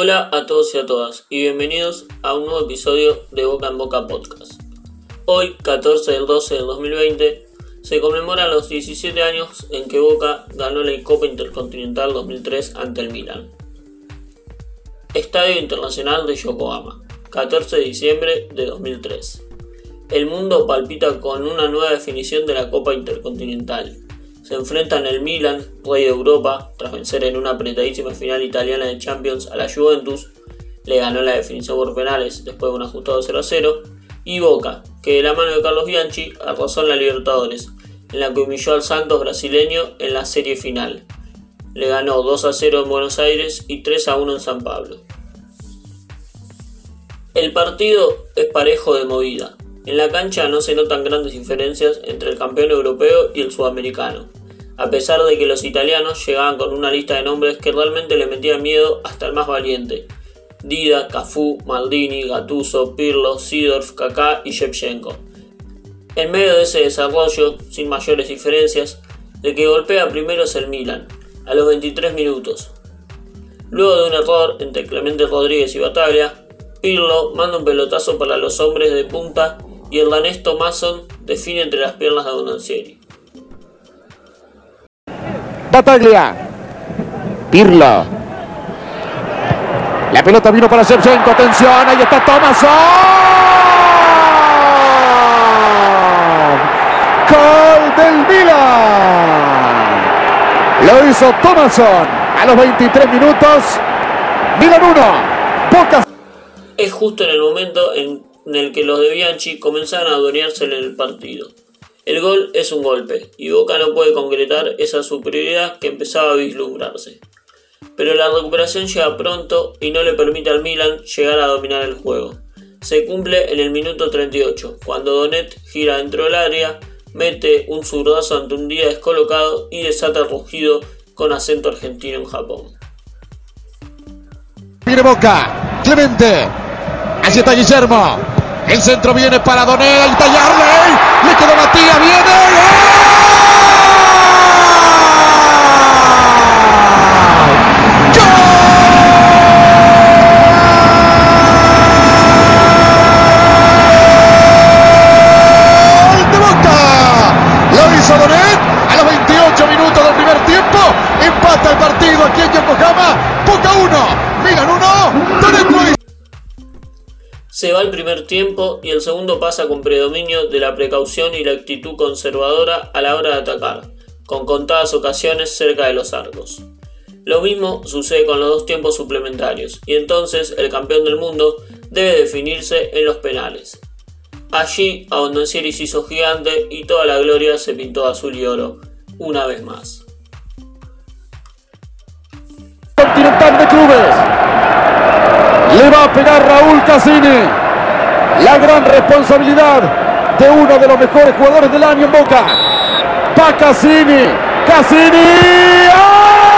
Hola a todos y a todas y bienvenidos a un nuevo episodio de Boca en Boca Podcast. Hoy, 14 del 12 del 2020, se conmemoran los 17 años en que Boca ganó la Copa Intercontinental 2003 ante el Milan. Estadio Internacional de Yokohama, 14 de diciembre de 2003. El mundo palpita con una nueva definición de la Copa Intercontinental se enfrentan el Milan, rey de Europa, tras vencer en una apretadísima final italiana de Champions a la Juventus, le ganó la definición por penales después de un ajustado 0 0, y Boca, que de la mano de Carlos Bianchi arrasó en la Libertadores, en la que humilló al Santos brasileño en la serie final. Le ganó 2 a 0 en Buenos Aires y 3 a 1 en San Pablo. El partido es parejo de movida. En la cancha no se notan grandes diferencias entre el campeón europeo y el sudamericano a pesar de que los italianos llegaban con una lista de nombres que realmente le metían miedo hasta el más valiente. Dida, Cafú, Maldini, Gattuso, Pirlo, Sidorf, Kaká y Shevchenko. En medio de ese desarrollo, sin mayores diferencias, el que golpea primero es el Milan, a los 23 minutos. Luego de un error entre Clemente Rodríguez y Bataglia, Pirlo manda un pelotazo para los hombres de punta y el danés Thomasson define entre las piernas de Bonancieri. Bataglia. Pirlo. La pelota vino para Shevchenko. Atención, ahí está Thomason. Gol del Milan. Lo hizo Thomason a los 23 minutos. Milan 1. Pocas. Es justo en el momento en el que los de Bianchi comenzaron a adueñarse en el partido. El gol es un golpe, y Boca no puede concretar esa superioridad que empezaba a vislumbrarse. Pero la recuperación llega pronto y no le permite al Milan llegar a dominar el juego. Se cumple en el minuto 38, cuando Donet gira dentro del área, mete un zurdazo ante un día descolocado y desata el rugido con acento argentino en Japón. Viene Boca, Clemente, allí está Guillermo, el centro viene para Donet, ahí se va el primer tiempo y el segundo pasa con predominio de la precaución y la actitud conservadora a la hora de atacar, con contadas ocasiones cerca de los arcos. Lo mismo sucede con los dos tiempos suplementarios, y entonces el campeón del mundo debe definirse en los penales. Allí Abondancieri se hizo gigante y toda la gloria se pintó azul y oro, una vez más. Continental de clubes. Le a pegar Raúl Cassini. La gran responsabilidad de uno de los mejores jugadores del año en Boca. Va Cassini. Cassini.